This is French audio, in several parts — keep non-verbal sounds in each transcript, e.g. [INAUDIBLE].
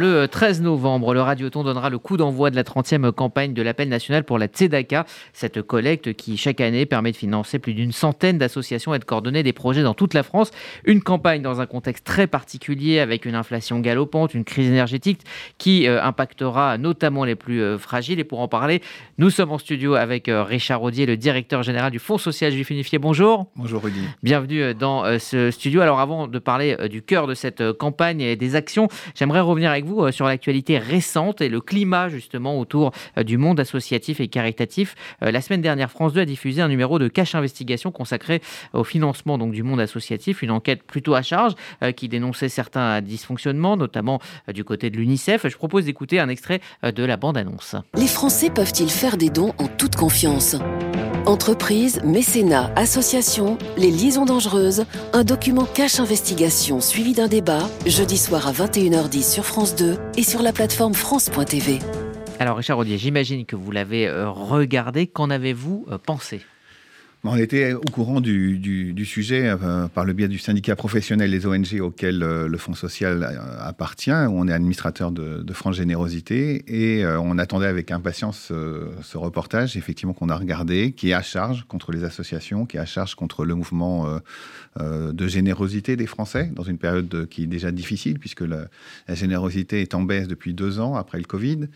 Le 13 novembre, le Radioton donnera le coup d'envoi de la 30e campagne de l'appel national pour la Tzedaka. Cette collecte qui, chaque année, permet de financer plus d'une centaine d'associations et de coordonner des projets dans toute la France. Une campagne dans un contexte très particulier avec une inflation galopante, une crise énergétique qui euh, impactera notamment les plus euh, fragiles. Et pour en parler, nous sommes en studio avec euh, Richard Audier, le directeur général du Fonds social juif unifié. Bonjour. Bonjour Rudy. Bienvenue dans ce studio. Alors avant de parler du cœur de cette campagne et des actions, j'aimerais revenir avec vous euh, sur l'actualité récente et le climat justement autour euh, du monde associatif et caritatif. Euh, la semaine dernière, France 2 a diffusé un numéro de Cache Investigation consacré au financement du monde associatif, une enquête plutôt à charge qui dénonçait certains dysfonctionnements, notamment du côté de l'UNICEF. Je propose d'écouter un extrait de la bande-annonce. Les Français peuvent-ils faire des dons en toute confiance? Entreprises, mécénat, associations, les liaisons dangereuses, un document cache investigation suivi d'un débat, jeudi soir à 21h10 sur France 2 et sur la plateforme France.tv. Alors Richard Rodier, j'imagine que vous l'avez euh, regardé. Qu'en avez-vous euh, pensé? On était au courant du, sujet euh, par le biais du syndicat professionnel des ONG auquel euh, le Fonds social euh, appartient. On est administrateur de, de France Générosité et on attendait avec impatience ce reportage, effectivement, qu'on a regardé, qui est à charge contre les associations, qui est à charge contre le mouvement de générosité des Français dans une période qui est déjà difficile puisque la, générosité est en baisse depuis deux ans après le Covid,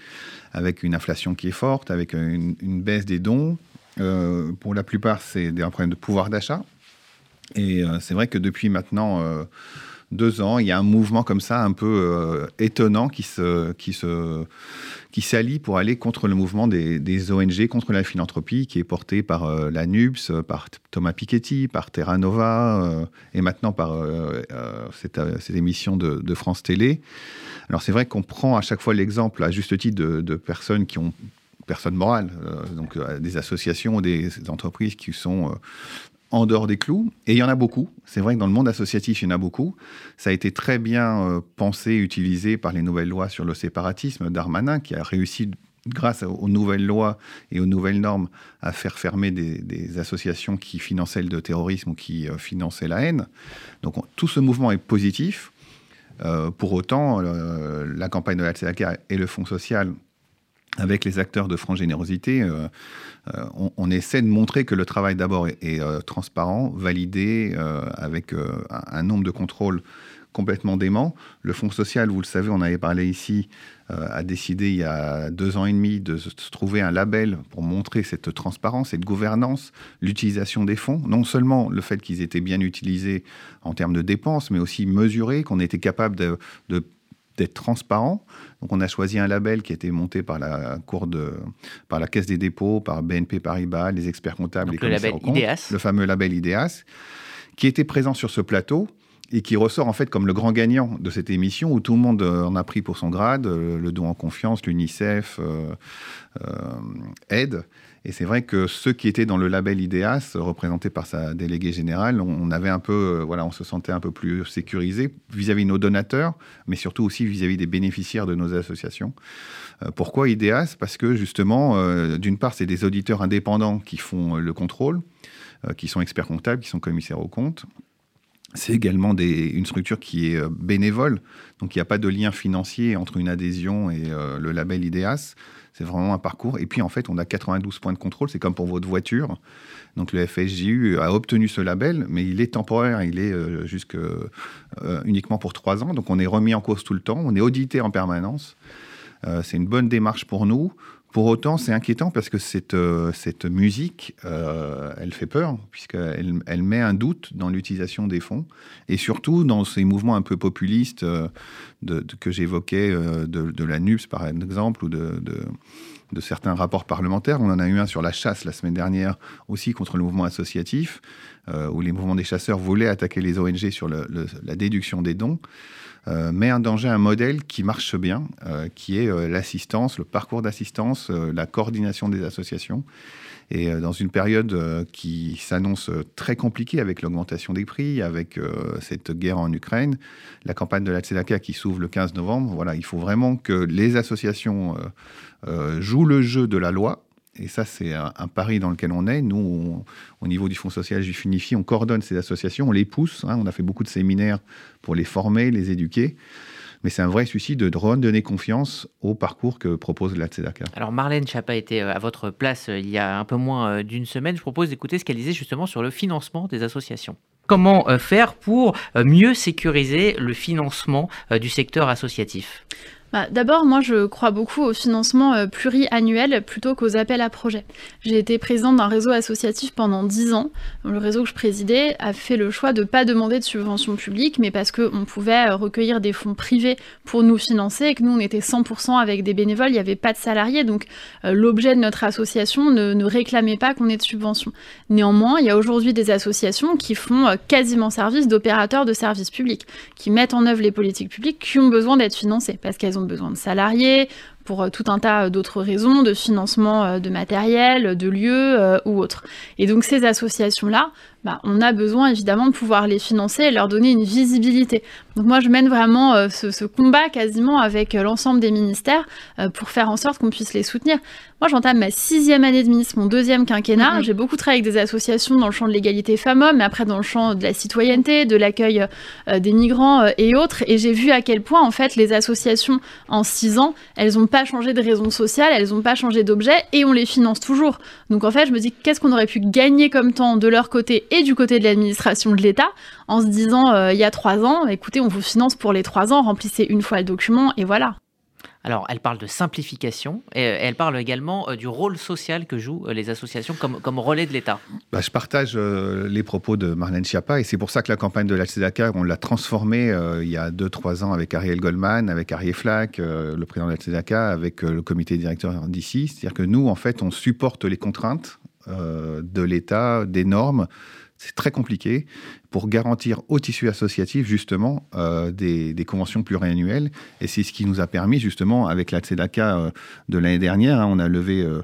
avec une inflation qui est forte, avec une baisse des dons euh, pour la plupart, c'est un problème de pouvoir d'achat. Et euh, c'est vrai que depuis maintenant euh, deux ans, il y a un mouvement comme ça un peu étonnant qui se, qui se, qui s'allie pour aller contre le mouvement des, ONG, contre la philanthropie, qui est porté par la NUPS, par Thomas Piketty, par Terra Nova, et maintenant par cette, cette, émission de, France Télé. Alors c'est vrai qu'on prend à chaque fois l'exemple, à juste titre, de personnes qui ont personnes morales, euh, donc euh, des associations, des entreprises qui sont euh, en dehors des clous. Et il y en a beaucoup. C'est vrai que dans le monde associatif, il y en a beaucoup. Ça a été très bien pensé, utilisé par les nouvelles lois sur le séparatisme d'Armanin, qui a réussi, grâce aux nouvelles lois et aux nouvelles normes, à faire fermer des, associations qui finançaient le terrorisme ou qui finançaient la haine. Donc tout ce mouvement est positif. pour autant, la campagne de la et le Fonds social avec les acteurs de franc générosité, euh, euh, on, essaie de montrer que le travail d'abord est, euh, transparent, validé, avec un, nombre de contrôles complètement dément. Le Fonds social, vous le savez, on avait parlé ici, a décidé il y a deux ans et demi de trouver un label pour montrer cette transparence, cette gouvernance, l'utilisation des fonds. Non seulement le fait qu'ils étaient bien utilisés en termes de dépenses, mais aussi mesurés, qu'on était capable de d'être transparent. Donc on a choisi un label qui a été monté par la cour de, par la Caisse des dépôts, par BNP Paribas, les experts comptables, le label IDEAS. le fameux label IDEAS, qui était présent sur ce plateau et qui ressort en fait comme le grand gagnant de cette émission où tout le monde euh, en a pris pour son grade, euh, le don en confiance, l'UNICEF, euh, aide. Et c'est vrai que ceux qui étaient dans le label IDEAS, représenté par sa déléguée générale, on avait un peu, voilà, on se sentait un peu plus sécurisé vis-à-vis de nos donateurs, mais surtout aussi vis-à-vis des bénéficiaires de nos associations. pourquoi IDEAS? Parce que justement, d'une part, c'est des auditeurs indépendants qui font le contrôle, qui sont experts comptables, qui sont commissaires aux comptes, c'est également une structure qui est euh, bénévole, donc il n'y a pas de lien financier entre une adhésion et euh, le label IDEAS. C'est vraiment un parcours. Et puis en fait, on a 92 points de contrôle, c'est comme pour votre voiture. Donc le FSJU a obtenu ce label, mais il est temporaire, il est euh, jusque, uniquement pour trois ans. Donc on est remis en cause tout le temps, on est audité en permanence. c'est une bonne démarche pour nous. Pour autant, c'est inquiétant parce que cette, euh, musique, euh, elle fait peur, puisqu'elle elle met un doute dans l'utilisation des fonds, et surtout dans ces mouvements un peu populistes euh, que j'évoquais, de, de, la NUPS par exemple, ou de, de, certains rapports parlementaires. On en a eu un sur la chasse la semaine dernière, aussi contre le mouvement associatif, où les mouvements des chasseurs voulaient attaquer les ONG sur la déduction des dons. Euh, met en danger un modèle qui marche bien, euh, qui est euh, l'assistance, le parcours d'assistance, la coordination des associations. Et dans une période qui s'annonce très compliquée avec l'augmentation des prix, avec cette guerre en Ukraine, la campagne de la Tzedaka qui s'ouvre le 15 novembre, voilà, il faut vraiment que les associations jouent le jeu de la loi, et ça, c'est un, pari dans lequel on est. Nous, au niveau du Fonds social Juif Unifié, on coordonne ces associations, on les pousse. Hein. on a fait beaucoup de séminaires pour les former, les éduquer. Mais c'est un vrai souci de redonner confiance au parcours que propose la Tzedaka. Alors Marlène Chapa était à votre place il y a un peu moins d'une semaine. Je propose d'écouter ce qu'elle disait justement sur le financement des associations. Comment faire pour mieux sécuriser le financement du secteur associatif? Bah, D'abord, moi, je crois beaucoup au financement euh, pluriannuel plutôt qu'aux appels à projets. J'ai été présidente d'un réseau associatif pendant 10 ans. Le réseau que je présidais a fait le choix de ne pas demander de subventions publiques, mais parce qu'on pouvait euh, recueillir des fonds privés pour nous financer et que nous, on était 100% avec des bénévoles, il n'y avait pas de salariés. Donc, euh, l'objet de notre association ne, ne réclamait pas qu'on ait de subventions. Néanmoins, il y a aujourd'hui des associations qui font quasiment service d'opérateurs de services publics, qui mettent en œuvre les politiques publiques qui ont besoin d'être financées parce qu'elles ont besoin de salariés, pour euh, tout un tas d'autres raisons, de financement euh, de matériel, de lieux euh, ou autres. Et donc ces associations-là, bah, on a besoin évidemment de pouvoir les financer et leur donner une visibilité. Donc moi je mène vraiment ce, combat quasiment avec l'ensemble des ministères pour faire en sorte qu'on puisse les soutenir. Moi j'entame ma sixième année de ministre, mon deuxième quinquennat. Mm-hmm. J'ai beaucoup travaillé avec des associations dans le champ de l'égalité femmes-hommes, mais après dans le champ de la citoyenneté, de l'accueil des migrants et autres. Et j'ai vu à quel point en fait les associations en six ans, elles ont pas changé de raison sociale, elles n'ont pas changé d'objet et on les finance toujours. Donc en fait, je me dis qu'est-ce qu'on aurait pu gagner comme temps de leur côté et du côté de l'administration de l'État en se disant euh, il y a trois ans, écoutez, on vous finance pour les trois ans, remplissez une fois le document et voilà. Alors, elle parle de simplification et euh, elle parle également euh, du rôle social que jouent euh, les associations comme, comme relais de l'État. Bah, je partage les propos de Marlène Schiappa et c'est pour ça que la campagne de la on l'a transformée il y a 2-3 ans avec Ariel Goldman, avec Ariel Flack, le président de la avec le comité directeur d'ici. C'est-à-dire que nous, en fait, on supporte les contraintes de l'État, des normes c'est très compliqué pour garantir au tissu associatif justement euh, des, conventions pluriannuelles. Et c'est ce qui nous a permis justement avec la Tzedaka euh, de l'année dernière, hein, on a levé euh,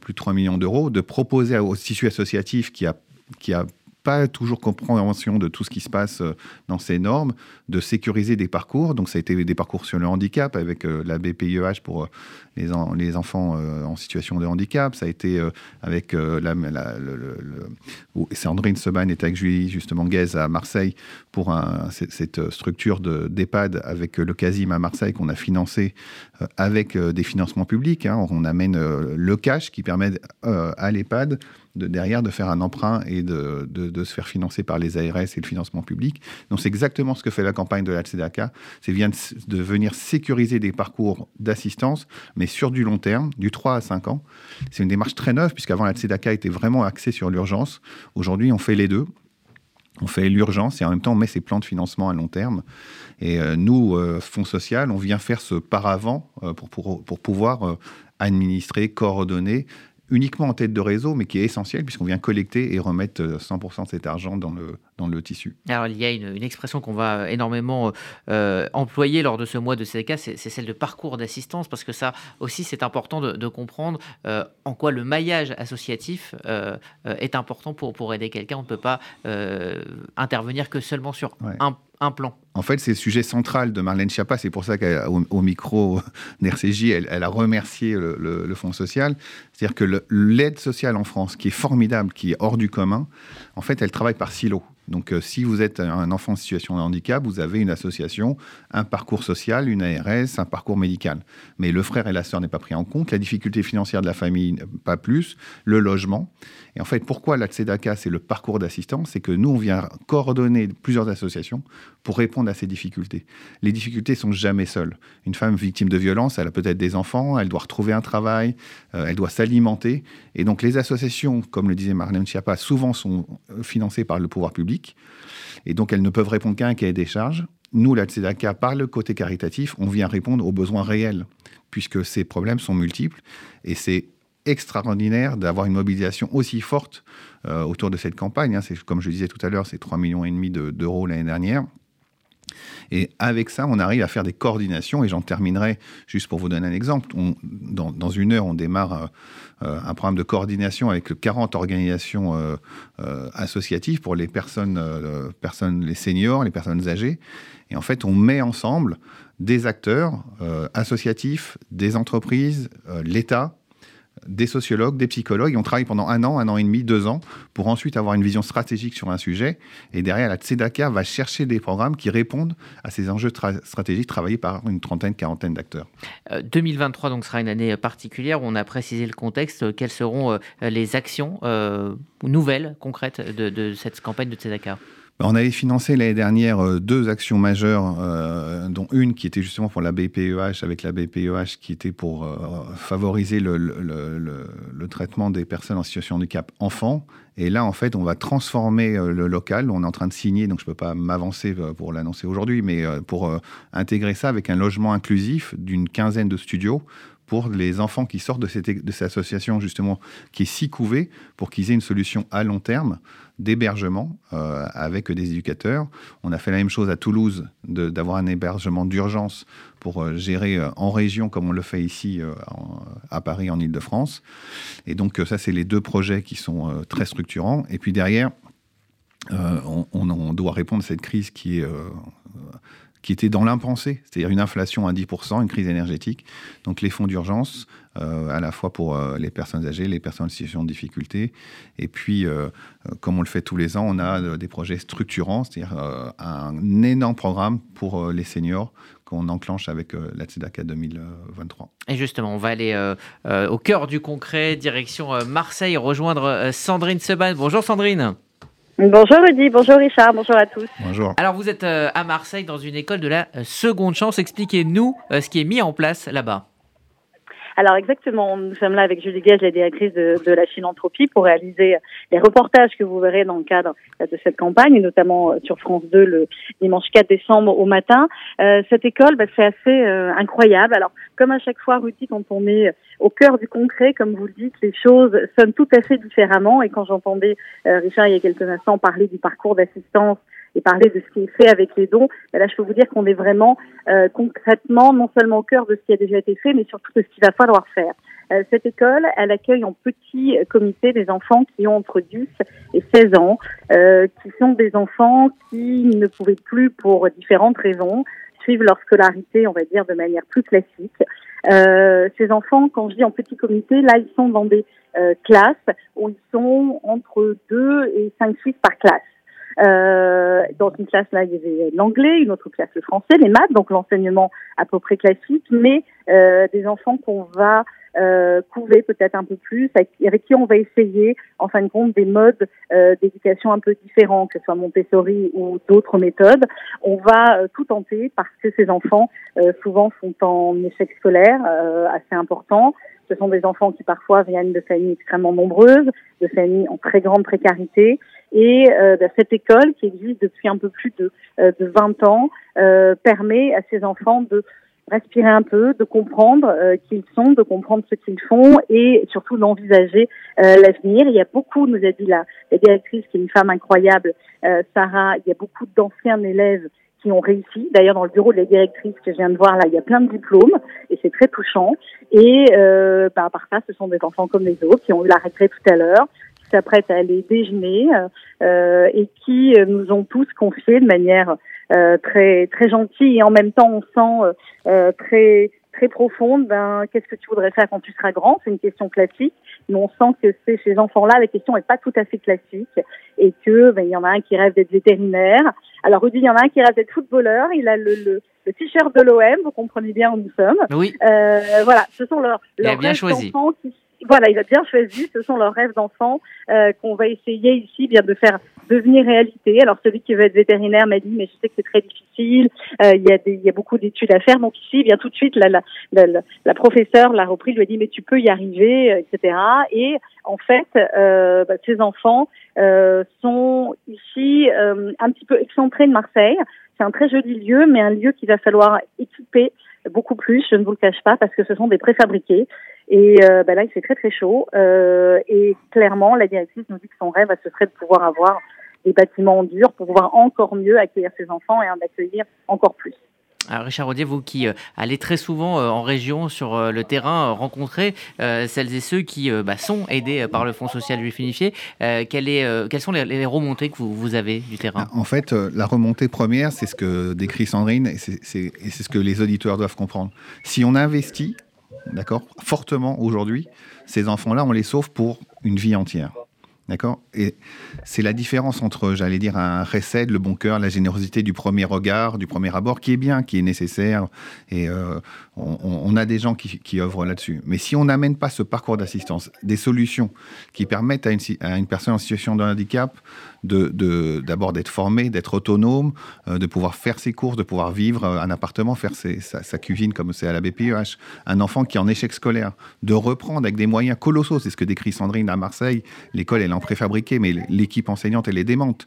plus de 3 millions d'euros, de proposer au tissu associatif qui a pas toujours compréhension de tout ce qui se passe euh, dans ces normes, de sécuriser des parcours. Donc ça a été des parcours sur le handicap avec euh, la BPIEH pour euh, les, enfants en situation de handicap. Ça a été avec la, le, c'est Seban et avec Julie justement Guez à Marseille pour cette structure d'EHPAD avec le Casim à Marseille qu'on a financé avec des financements publics. Hein. On amène le cash qui permet à l'EHPAD de, derrière de faire un emprunt et de, de, se faire financer par les ARS et le financement public. Donc c'est exactement ce que fait la campagne de la Tzedaka, c'est de venir sécuriser des parcours d'assistance, mais sur du long terme, du 3 à 5 ans. C'est une démarche très neuve, puisqu'avant la Tzedaka était vraiment axée sur l'urgence. Aujourd'hui, on fait les deux. On fait l'urgence et en même temps on met ses plans de financement à long terme. Et euh, nous, euh, Fonds social, on vient faire ce paravent euh, pour, pour, pour, pouvoir administrer, coordonner uniquement en tête de réseau, mais qui est essentiel puisqu'on vient collecter et remettre 100% euh, de cet argent dans le, dans le tissu. Alors il y a une, expression qu'on va énormément euh, employer lors de ce mois de CDK, c'est celle de parcours d'assistance, parce que ça aussi c'est important de, comprendre euh, en quoi le maillage associatif est important pour, pour aider quelqu'un. On ne peut pas intervenir que seulement sur un un plan. En fait, c'est le sujet central de Marlène Schiappa. C'est pour ça qu'au au micro [LAUGHS] d'RCJ, elle, a remercié le, Fonds social. C'est-à-dire que l'aide sociale en France, qui est formidable, qui est hors du commun, en fait, elle travaille par silo. Donc, euh, si vous êtes un enfant en situation de handicap, vous avez une association, un parcours social, une ARS, un parcours médical. Mais le frère et la sœur n'est pas pris en compte, la difficulté financière de la famille, pas plus, le logement. Et en fait, pourquoi la Tzedaka, c'est le parcours d'assistance C'est que nous, on vient coordonner plusieurs associations pour répondre à ces difficultés. Les difficultés sont jamais seules. Une femme victime de violence, elle a peut-être des enfants, elle doit retrouver un travail, euh, elle doit s'alimenter. Et donc, les associations, comme le disait Marlène Schiappa, souvent sont euh, financées par le pouvoir public. Et donc, elles ne peuvent répondre qu'à un cahier des charges. Nous, la Tzedaka, par le côté caritatif, on vient répondre aux besoins réels, puisque ces problèmes sont multiples. Et c'est extraordinaire d'avoir une mobilisation aussi forte euh, autour de cette campagne. Hein. Comme je disais tout à l'heure, c'est 3,5 millions d'euros l'année dernière. Et avec ça, on arrive à faire des coordinations. Et j'en terminerai juste pour vous donner un exemple. dans, une heure, on démarre euh, euh, un programme de coordination avec 40 organisations associatives pour les personnes, les seniors, les personnes âgées. Et en fait, on met ensemble des acteurs associatifs, des entreprises, l'État, des sociologues, des psychologues. Et on travaille pendant un an, un an et demi, deux ans, pour ensuite avoir une vision stratégique sur un sujet. Et derrière, la Tzedaka va chercher des programmes qui répondent à ces enjeux stratégiques travaillés par une trentaine, quarantaine d'acteurs. 2023 donc sera une année particulière où on a précisé le contexte. Quelles seront les actions nouvelles, concrètes de, de cette campagne de Tzedaka? On avait financé l'année dernière euh, deux actions majeures, euh, dont une qui était justement pour la BPEH, avec la BPEH qui était pour euh, favoriser le, traitement des personnes en situation de handicap enfants. Et là, en fait, on va transformer le local. On est en train de signer, donc je ne peux pas m'avancer pour l'annoncer aujourd'hui, mais pour intégrer ça avec un logement inclusif d'une quinzaine de studios pour les enfants qui sortent de cette, de association, justement, qui est si couvée, pour qu'ils aient une solution à long terme d'hébergement euh, avec des éducateurs. On a fait la même chose à Toulouse, d'avoir un hébergement d'urgence pour euh, gérer euh, en région, comme on le fait ici à Paris, en Ile-de-France. Et donc, ça, c'est les deux projets qui sont très structurants. Et puis derrière, on, doit répondre à cette crise qui est qui était dans l'impensé, c'est-à-dire une inflation à 10%, une crise énergétique. Donc les fonds d'urgence, euh, à la fois pour euh, les personnes âgées, les personnes en situation de difficulté. Et puis, euh, comme on le fait tous les ans, on a des projets structurants, c'est-à-dire un énorme programme pour les seniors qu'on enclenche avec la Tzedaka 2023. Et justement, on va aller au cœur du concret, direction Marseille, rejoindre Sandrine Seban. Bonjour Sandrine. Bonjour Rudy, bonjour Richard, bonjour à tous. Bonjour. Alors vous êtes euh, à Marseille dans une école de la euh, seconde chance. Expliquez-nous euh, ce qui est mis en place là-bas. Alors exactement, nous sommes là avec Julie Gage, la directrice de, de, la philanthropie, pour réaliser les reportages que vous verrez dans le cadre de cette campagne, notamment sur France 2 le dimanche 4 décembre au matin. Euh, cette école, bah, c'est assez euh, incroyable. Alors comme à chaque fois, Rudy, quand on est au cœur du concret, comme vous le dites, les choses sonnent tout à fait différemment. Et quand j'entendais euh, Richard il y a quelques instants parler du parcours d'assistance et parler de ce qui est fait avec les dons, ben là je peux vous dire qu'on est vraiment euh, concrètement non seulement au cœur de ce qui a déjà été fait, mais surtout de ce qu'il va falloir faire. Euh, cette école, elle accueille en petit comité des enfants qui ont entre 10 et 16 ans, euh, qui sont des enfants qui ne pouvaient plus, pour différentes raisons, suivre leur scolarité, on va dire, de manière plus classique. Euh, ces enfants, quand je dis en petit comité, là, ils sont dans des euh, classes où ils sont entre 2 et 5 suites par classe. Euh, dans une classe, là, il y avait l'anglais, une autre classe le français, les maths, donc l'enseignement à peu près classique, mais euh, des enfants qu'on va euh, couver peut-être un peu plus, avec, qui on va essayer, en fin de compte, des modes euh, d'éducation un peu différents, que ce soit Montessori ou d'autres méthodes. On va euh, tout tenter parce que ces enfants, euh, souvent, sont en échec scolaire assez important. Ce sont des enfants qui parfois viennent de familles extrêmement nombreuses, de familles en très grande précarité. Et euh, bah, cette école, qui existe depuis un peu plus de, euh, de 20 ans, euh, permet à ces enfants de respirer un peu, de comprendre euh, qui ils sont, de comprendre ce qu'ils font et surtout d'envisager euh, l'avenir. Il y a beaucoup, nous a dit la, la, directrice, qui est une femme incroyable, Sarah, il y a beaucoup d'anciens élèves qui ont réussi. D'ailleurs, dans le bureau de la directrice que je viens de voir là, il y a plein de diplômes et c'est très touchant. Et euh, bah, à part ça, ce sont des enfants comme les autres qui ont eu la retraite tout à l'heure, qui s'apprêtent à aller déjeuner euh, et qui euh, nous ont tous confié de manière euh, très très gentille et en même temps on sent euh, très très profonde. Ben qu'est-ce que tu voudrais faire quand tu seras grand? C'est une question classique, mais on sent que chez ces enfants-là, la question n'est pas tout à fait classique et que ben, il y en a un qui rêve d'être vétérinaire. Alors Rudy, il y en a un qui rêve d'être footballeur. Il a le, le, le t-shirt de l'OM, vous comprenez bien où nous sommes. Oui. Euh, voilà, ce sont leurs, leurs rêves d'enfants qui voilà, il a bien choisi. Ce sont leurs rêves d'enfants euh, qu'on va essayer ici bien de faire devenir réalité. Alors celui qui veut être vétérinaire m'a dit mais je sais que c'est très difficile. Euh, il y a des, il y a beaucoup d'études à faire. Donc ici, bien tout de suite, la, la, la, la professeure l'a repris, lui a dit mais tu peux y arriver, euh, etc. Et en fait, euh, bah, ces enfants euh, sont ici euh, un petit peu excentrés de Marseille. C'est un très joli lieu, mais un lieu qu'il va falloir équiper beaucoup plus, je ne vous le cache pas, parce que ce sont des préfabriqués. Et euh, ben là, il fait très très chaud. Euh, et clairement, la directrice nous dit que son rêve, ce serait de pouvoir avoir des bâtiments en dur pour pouvoir encore mieux accueillir ses enfants et en accueillir encore plus. Alors Richard Rodier, vous qui euh, allez très souvent en région sur le terrain rencontrer celles et ceux qui bah, sont aidés par le Fonds social juif unifié, quelle est, quelles sont les, remontées que vous, vous, avez du terrain? En fait, la remontée première, c'est ce que décrit Sandrine et c'est ce que les auditeurs doivent comprendre. Si on investit, d'accord, fortement aujourd'hui, ces enfants-là, on les sauve pour une vie entière. D'accord? Et c'est la différence entre, j'allais dire, un recède, le bon cœur, la générosité du premier regard, du premier abord, qui est bien, qui est nécessaire. Et euh, on, a des gens qui, œuvrent là-dessus. Mais si on n'amène pas ce parcours d'assistance, des solutions qui permettent à une personne en situation de handicap de d'abord d'être formé, d'être autonome, euh, de pouvoir faire ses courses, de pouvoir vivre euh, un appartement, faire sa, cuisine comme c'est à la BPEH, un enfant qui est en échec scolaire, de reprendre avec des moyens colossaux, c'est ce que décrit Sandrine à Marseille, l'école elle est en préfabriqué, mais l'équipe enseignante elle est démente.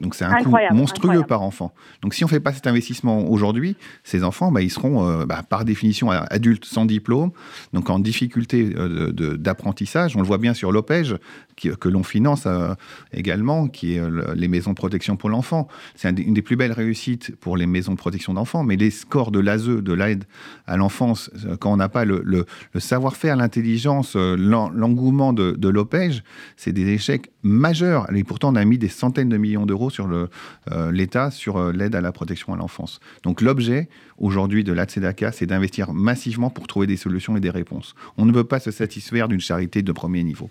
Donc c'est un coût monstrueux par enfant. Donc si on ne fait pas cet investissement aujourd'hui, ces enfants, bah, ils seront euh, bah, par définition adultes sans diplôme, donc en difficulté euh, d'apprentissage. On le voit bien sur l'OPEJ, que l'on finance euh, également, qui est les maisons de protection pour l'enfant. C'est une des plus belles réussites pour les maisons de protection d'enfants, mais les scores de l'ASE, de l'aide à l'enfance, quand on n'a pas le, savoir-faire, l'intelligence, l'engouement de, l'OPEJ, c'est des échecs majeurs. Et pourtant, on a mis des centaines de millions d'euros sur euh, l'État sur euh, l'aide à la protection à l'enfance. Donc l'objet aujourd'hui de l'ATSEDACA, c'est d'investir massivement pour trouver des solutions et des réponses. On ne peut pas se satisfaire d'une charité de premier niveau.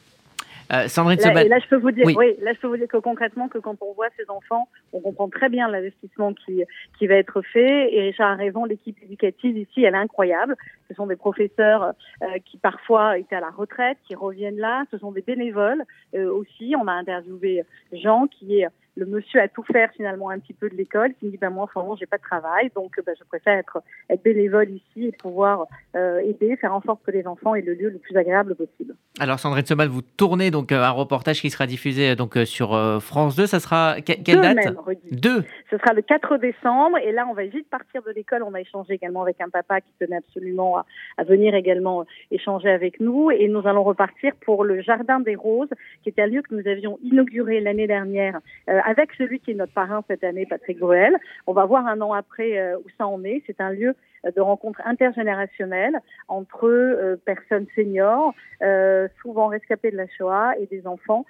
Euh, Sandrine là, là, je peux vous dire, oui. là, je peux vous dire que concrètement, que quand on voit ces enfants, on comprend très bien l'investissement qui, qui va être fait. Et Richard a raison, l'équipe éducative ici, elle est incroyable. Ce sont des professeurs euh, qui parfois étaient à la retraite, qui reviennent là. Ce sont des bénévoles euh, aussi. On a interviewé Jean, qui est le monsieur à tout faire finalement un petit peu de l'école, qui me dit ben moi en ce moment j'ai pas de travail, donc ben, je préfère être, être bénévole ici et pouvoir euh, aider, faire en sorte que les enfants aient le lieu le plus agréable possible. Alors Sandrine Semal, vous tournez donc euh, un reportage qui sera diffusé euh, donc sur France 2, ça sera quelle Deux date même, Deux. Ce sera le 4 décembre et là on va vite partir de l'école, on a échangé également avec un papa qui tenait absolument à, à venir également échanger avec nous et nous allons repartir pour le Jardin des Roses qui est un lieu que nous avions inauguré l'année dernière avec celui qui est notre parrain cette année, Patrick Bruel. On va voir un an après euh, où ça en est. C'est un lieu euh, de rencontre intergénérationnelle entre euh, personnes seniors, souvent rescapées de la Shoah, et des enfants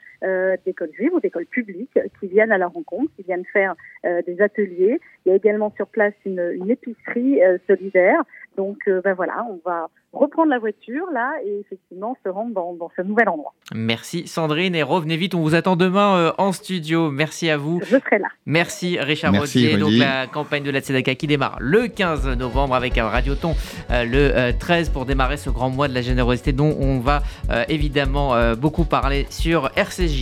d'écoles juives ou d'écoles publiques qui viennent à la rencontre, qui viennent faire des ateliers. Il y a également sur place une épicerie solidaire. Donc, ben voilà, on va reprendre la voiture là et effectivement se rendre dans, ce nouvel endroit. Merci Sandrine et revenez vite, on vous attend demain euh, en studio. Merci à vous. Je serai là. Merci Richard Rodier. Donc la campagne de la Tzedaka qui démarre le 15 novembre avec un Radioton euh, le 13 euh, pour démarrer ce grand mois de la générosité dont on va évidemment beaucoup parler sur RCJ.